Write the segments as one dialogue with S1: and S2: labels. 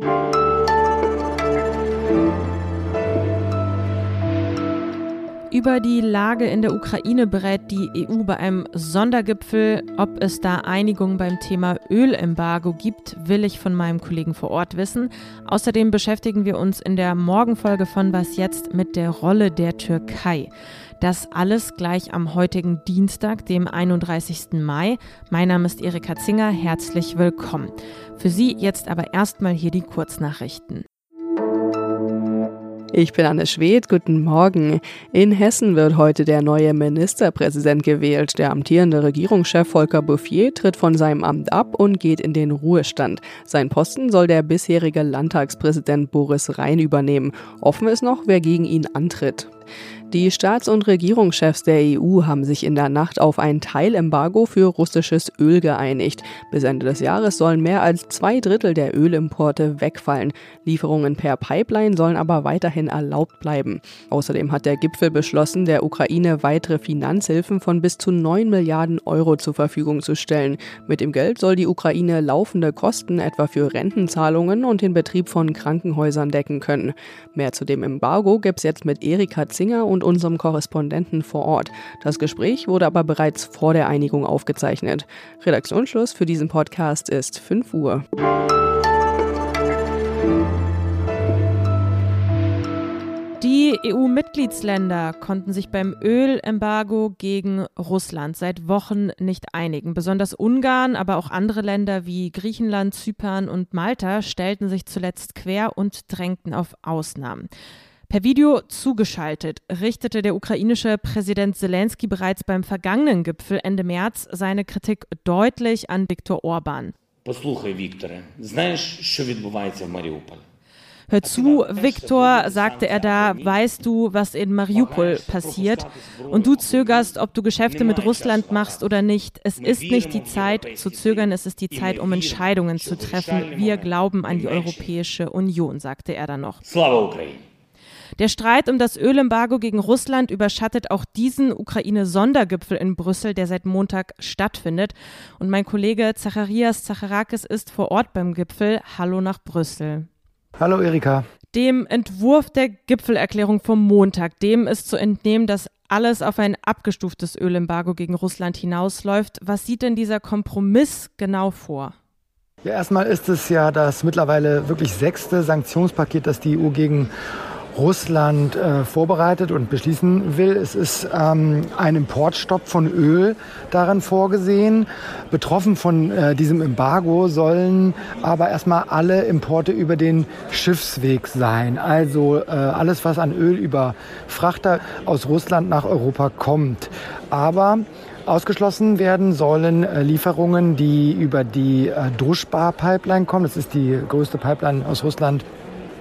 S1: thank you Über die Lage in der Ukraine berät die EU bei einem Sondergipfel. Ob es da Einigung beim Thema Ölembargo gibt, will ich von meinem Kollegen vor Ort wissen. Außerdem beschäftigen wir uns in der Morgenfolge von Was jetzt mit der Rolle der Türkei. Das alles gleich am heutigen Dienstag, dem 31. Mai. Mein Name ist Erika Zinger. Herzlich willkommen. Für Sie jetzt aber erstmal hier die Kurznachrichten.
S2: Ich bin Anne Schwedt, guten Morgen. In Hessen wird heute der neue Ministerpräsident gewählt. Der amtierende Regierungschef Volker Bouffier tritt von seinem Amt ab und geht in den Ruhestand. Sein Posten soll der bisherige Landtagspräsident Boris Rhein übernehmen. Offen ist noch, wer gegen ihn antritt. Die Staats- und Regierungschefs der EU haben sich in der Nacht auf ein Teilembargo für russisches Öl geeinigt. Bis Ende des Jahres sollen mehr als zwei Drittel der Ölimporte wegfallen. Lieferungen per Pipeline sollen aber weiterhin erlaubt bleiben. Außerdem hat der Gipfel beschlossen, der Ukraine weitere Finanzhilfen von bis zu 9 Milliarden Euro zur Verfügung zu stellen. Mit dem Geld soll die Ukraine laufende Kosten etwa für Rentenzahlungen und den Betrieb von Krankenhäusern decken können. Mehr zu dem Embargo gibt's jetzt mit Erika Zinger und unserem Korrespondenten vor Ort. Das Gespräch wurde aber bereits vor der Einigung aufgezeichnet. Redaktionsschluss für diesen Podcast ist 5 Uhr.
S1: Die EU-Mitgliedsländer konnten sich beim Ölembargo gegen Russland seit Wochen nicht einigen. Besonders Ungarn, aber auch andere Länder wie Griechenland, Zypern und Malta stellten sich zuletzt quer und drängten auf Ausnahmen. Per Video zugeschaltet richtete der ukrainische Präsident Zelensky bereits beim vergangenen Gipfel Ende März seine Kritik deutlich an Viktor Orban. Hör zu, Viktor, sagte er da, weißt du, was in Mariupol passiert? Und du zögerst, ob du Geschäfte mit Russland machst oder nicht. Es ist nicht die Zeit zu zögern, es ist die Zeit, um Entscheidungen zu treffen. Wir glauben an die Europäische Union, sagte er dann noch.
S3: Slava Ukraine!
S1: Der Streit um das Ölembargo gegen Russland überschattet auch diesen Ukraine-Sondergipfel in Brüssel, der seit Montag stattfindet. Und mein Kollege Zacharias Zacharakis ist vor Ort beim Gipfel. Hallo nach Brüssel.
S4: Hallo Erika.
S1: Dem Entwurf der Gipfelerklärung vom Montag, dem ist zu entnehmen, dass alles auf ein abgestuftes Ölembargo gegen Russland hinausläuft. Was sieht denn dieser Kompromiss genau vor?
S4: Ja, erstmal ist es ja das mittlerweile wirklich sechste Sanktionspaket, das die EU gegen Russland äh, vorbereitet und beschließen will. Es ist ähm, ein Importstopp von Öl darin vorgesehen. Betroffen von äh, diesem Embargo sollen aber erstmal alle Importe über den Schiffsweg sein. Also äh, alles, was an Öl über Frachter aus Russland nach Europa kommt. Aber Ausgeschlossen werden sollen äh, Lieferungen, die über die äh, Druschbar-Pipeline kommen. Das ist die größte Pipeline aus Russland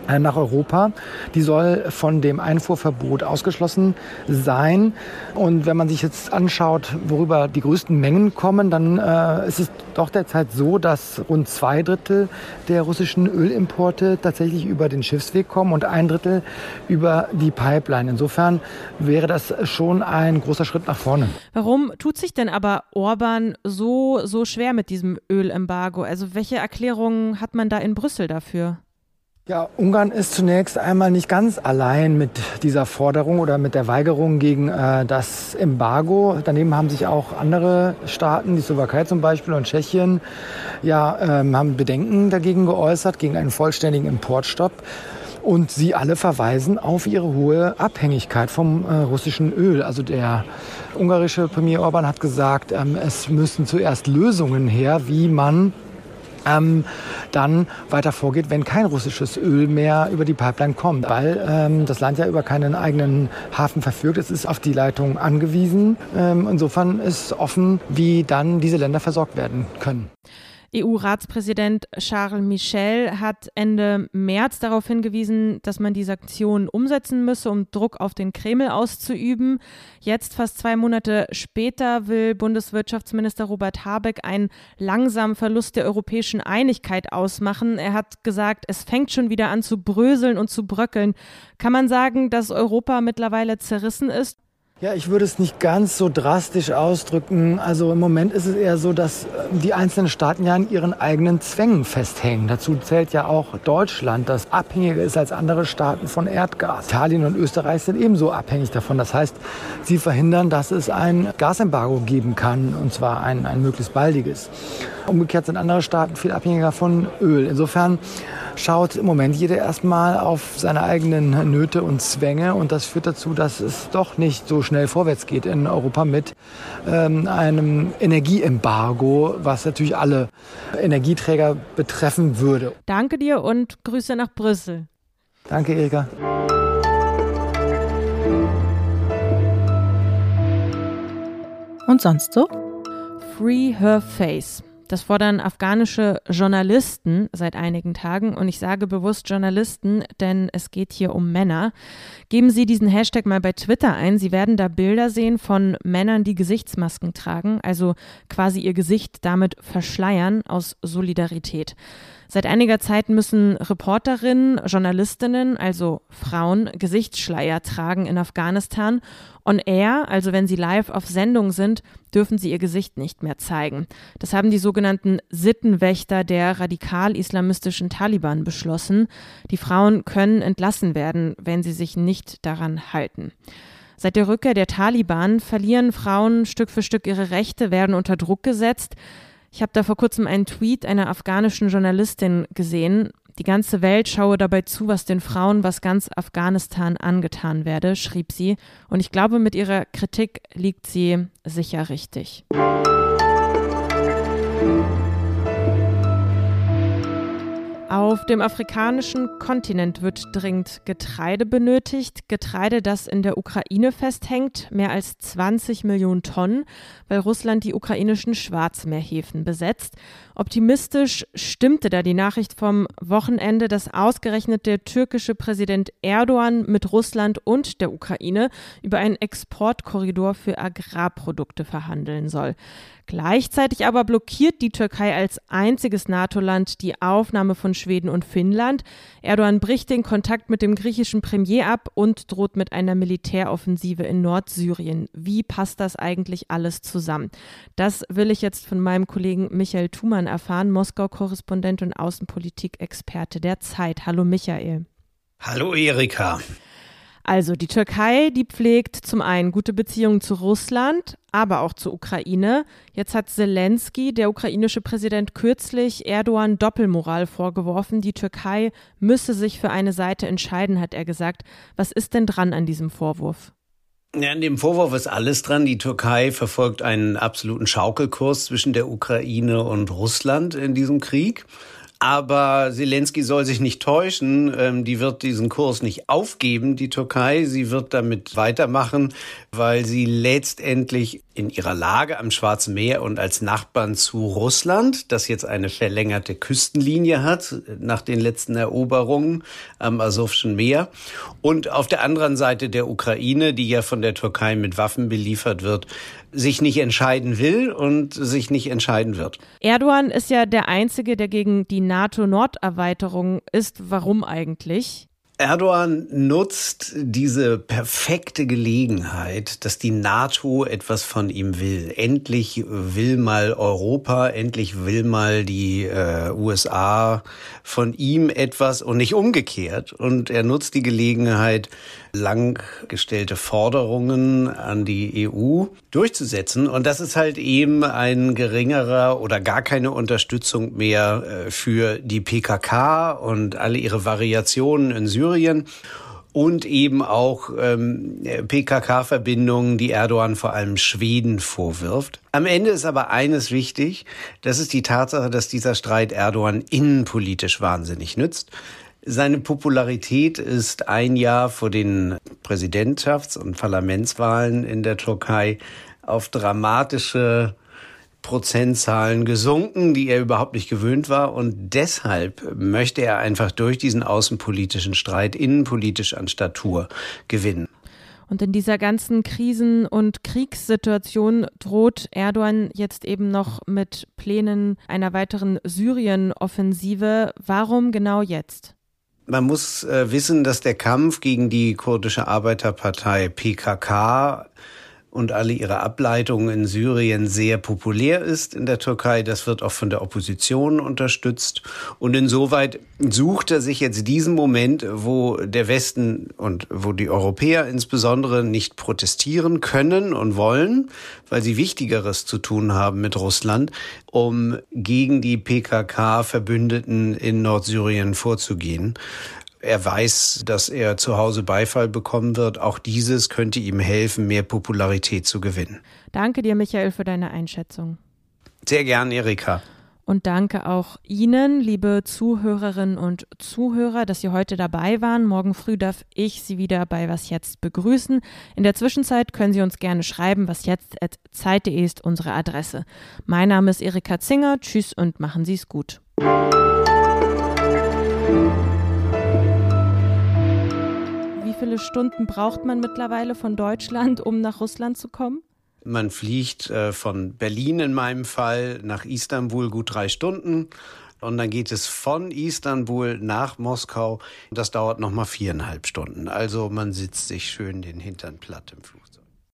S4: nach Europa. Die soll von dem Einfuhrverbot ausgeschlossen sein. Und wenn man sich jetzt anschaut, worüber die größten Mengen kommen, dann äh, ist es doch derzeit so, dass rund zwei Drittel der russischen Ölimporte tatsächlich über den Schiffsweg kommen und ein Drittel über die Pipeline. Insofern wäre das schon ein großer Schritt nach vorne.
S1: Warum tut sich denn aber Orban so, so schwer mit diesem Ölembargo? Also welche Erklärungen hat man da in Brüssel dafür?
S4: Ja, Ungarn ist zunächst einmal nicht ganz allein mit dieser Forderung oder mit der Weigerung gegen äh, das Embargo. Daneben haben sich auch andere Staaten, die Slowakei zum Beispiel und Tschechien, ja, ähm, haben Bedenken dagegen geäußert, gegen einen vollständigen Importstopp. Und sie alle verweisen auf ihre hohe Abhängigkeit vom äh, russischen Öl. Also der ungarische Premier Orban hat gesagt, ähm, es müssen zuerst Lösungen her, wie man ähm, dann weiter vorgeht, wenn kein russisches Öl mehr über die Pipeline kommt, weil ähm, das Land ja über keinen eigenen Hafen verfügt. Es ist auf die Leitung angewiesen. Ähm, insofern ist offen, wie dann diese Länder versorgt werden können.
S1: EU-Ratspräsident Charles Michel hat Ende März darauf hingewiesen, dass man die Sanktionen umsetzen müsse, um Druck auf den Kreml auszuüben. Jetzt, fast zwei Monate später, will Bundeswirtschaftsminister Robert Habeck einen langsamen Verlust der europäischen Einigkeit ausmachen. Er hat gesagt, es fängt schon wieder an zu bröseln und zu bröckeln. Kann man sagen, dass Europa mittlerweile zerrissen ist?
S4: Ja, ich würde es nicht ganz so drastisch ausdrücken. Also im Moment ist es eher so, dass äh, die einzelnen Staaten ja an ihren eigenen Zwängen festhängen. Dazu zählt ja auch Deutschland, das abhängiger ist als andere Staaten von Erdgas. Italien und Österreich sind ebenso abhängig davon. Das heißt, sie verhindern, dass es ein Gasembargo geben kann, und zwar ein, ein möglichst baldiges. Umgekehrt sind andere Staaten viel abhängiger von Öl. Insofern schaut im Moment jeder erstmal auf seine eigenen Nöte und Zwänge und das führt dazu, dass es doch nicht so schnell vorwärts geht in Europa mit ähm, einem Energieembargo, was natürlich alle Energieträger betreffen würde.
S1: Danke dir und Grüße nach Brüssel.
S4: Danke, Erika.
S1: Und sonst so? Free Her Face. Das fordern afghanische Journalisten seit einigen Tagen und ich sage bewusst Journalisten, denn es geht hier um Männer. Geben Sie diesen Hashtag mal bei Twitter ein. Sie werden da Bilder sehen von Männern, die Gesichtsmasken tragen, also quasi ihr Gesicht damit verschleiern aus Solidarität. Seit einiger Zeit müssen Reporterinnen, Journalistinnen, also Frauen, Gesichtsschleier tragen in Afghanistan. On Air, also wenn sie live auf Sendung sind, dürfen sie ihr Gesicht nicht mehr zeigen. Das haben die sogenannten Sittenwächter der radikal-islamistischen Taliban beschlossen. Die Frauen können entlassen werden, wenn sie sich nicht daran halten. Seit der Rückkehr der Taliban verlieren Frauen Stück für Stück ihre Rechte, werden unter Druck gesetzt. Ich habe da vor kurzem einen Tweet einer afghanischen Journalistin gesehen. Die ganze Welt schaue dabei zu, was den Frauen, was ganz Afghanistan angetan werde, schrieb sie. Und ich glaube, mit ihrer Kritik liegt sie sicher richtig. Auf dem afrikanischen Kontinent wird dringend Getreide benötigt. Getreide, das in der Ukraine festhängt, mehr als 20 Millionen Tonnen, weil Russland die ukrainischen Schwarzmeerhäfen besetzt. Optimistisch stimmte da die Nachricht vom Wochenende, dass ausgerechnet der türkische Präsident Erdogan mit Russland und der Ukraine über einen Exportkorridor für Agrarprodukte verhandeln soll. Gleichzeitig aber blockiert die Türkei als einziges NATO-Land die Aufnahme von Schweden und Finnland. Erdogan bricht den Kontakt mit dem griechischen Premier ab und droht mit einer Militäroffensive in Nordsyrien. Wie passt das eigentlich alles zusammen? Das will ich jetzt von meinem Kollegen Michael Thumann erfahren, Moskau-Korrespondent und Außenpolitik-Experte der Zeit. Hallo Michael.
S5: Hallo Erika.
S1: Also die Türkei, die pflegt zum einen gute Beziehungen zu Russland, aber auch zur Ukraine. Jetzt hat Zelensky, der ukrainische Präsident, kürzlich Erdogan Doppelmoral vorgeworfen. Die Türkei müsse sich für eine Seite entscheiden, hat er gesagt. Was ist denn dran an diesem Vorwurf?
S5: Ja, an dem Vorwurf ist alles dran. Die Türkei verfolgt einen absoluten Schaukelkurs zwischen der Ukraine und Russland in diesem Krieg. Aber Zelensky soll sich nicht täuschen. Ähm, die wird diesen Kurs nicht aufgeben, die Türkei. Sie wird damit weitermachen, weil sie letztendlich in ihrer Lage am Schwarzen Meer und als Nachbarn zu Russland, das jetzt eine verlängerte Küstenlinie hat nach den letzten Eroberungen am Asowschen Meer und auf der anderen Seite der Ukraine, die ja von der Türkei mit Waffen beliefert wird, sich nicht entscheiden will und sich nicht entscheiden wird.
S1: Erdogan ist ja der Einzige, der gegen die NATO-Norderweiterung ist. Warum eigentlich?
S5: Erdogan nutzt diese perfekte Gelegenheit, dass die NATO etwas von ihm will. Endlich will mal Europa, endlich will mal die äh, USA von ihm etwas und nicht umgekehrt. Und er nutzt die Gelegenheit, lang gestellte Forderungen an die EU durchzusetzen. Und das ist halt eben ein geringerer oder gar keine Unterstützung mehr äh, für die PKK und alle ihre Variationen in Syrien und eben auch ähm, PKK-Verbindungen, die Erdogan vor allem Schweden vorwirft. Am Ende ist aber eines wichtig, das ist die Tatsache, dass dieser Streit Erdogan innenpolitisch wahnsinnig nützt. Seine Popularität ist ein Jahr vor den Präsidentschafts- und Parlamentswahlen in der Türkei auf dramatische Prozentzahlen gesunken, die er überhaupt nicht gewöhnt war. Und deshalb möchte er einfach durch diesen außenpolitischen Streit innenpolitisch an Statur gewinnen.
S1: Und in dieser ganzen Krisen- und Kriegssituation droht Erdogan jetzt eben noch mit Plänen einer weiteren Syrien-Offensive. Warum genau jetzt?
S5: Man muss äh, wissen, dass der Kampf gegen die kurdische Arbeiterpartei PKK und alle ihre Ableitungen in Syrien sehr populär ist in der Türkei. Das wird auch von der Opposition unterstützt. Und insoweit sucht er sich jetzt diesen Moment, wo der Westen und wo die Europäer insbesondere nicht protestieren können und wollen, weil sie Wichtigeres zu tun haben mit Russland, um gegen die PKK-Verbündeten in Nordsyrien vorzugehen. Er weiß, dass er zu Hause Beifall bekommen wird. Auch dieses könnte ihm helfen, mehr Popularität zu gewinnen.
S1: Danke dir, Michael, für deine Einschätzung.
S5: Sehr gern, Erika.
S1: Und danke auch Ihnen, liebe Zuhörerinnen und Zuhörer, dass Sie heute dabei waren. Morgen früh darf ich Sie wieder bei Was Jetzt begrüßen. In der Zwischenzeit können Sie uns gerne schreiben. Was jetzt zeit.de ist unsere Adresse. Mein Name ist Erika Zinger. Tschüss und machen Sie es gut. Viele Stunden braucht man mittlerweile von Deutschland, um nach Russland zu kommen?
S5: Man fliegt äh, von Berlin in meinem Fall nach Istanbul gut drei Stunden. Und dann geht es von Istanbul nach Moskau. Das dauert nochmal viereinhalb Stunden. Also man sitzt sich schön den Hintern platt im Flugzeug.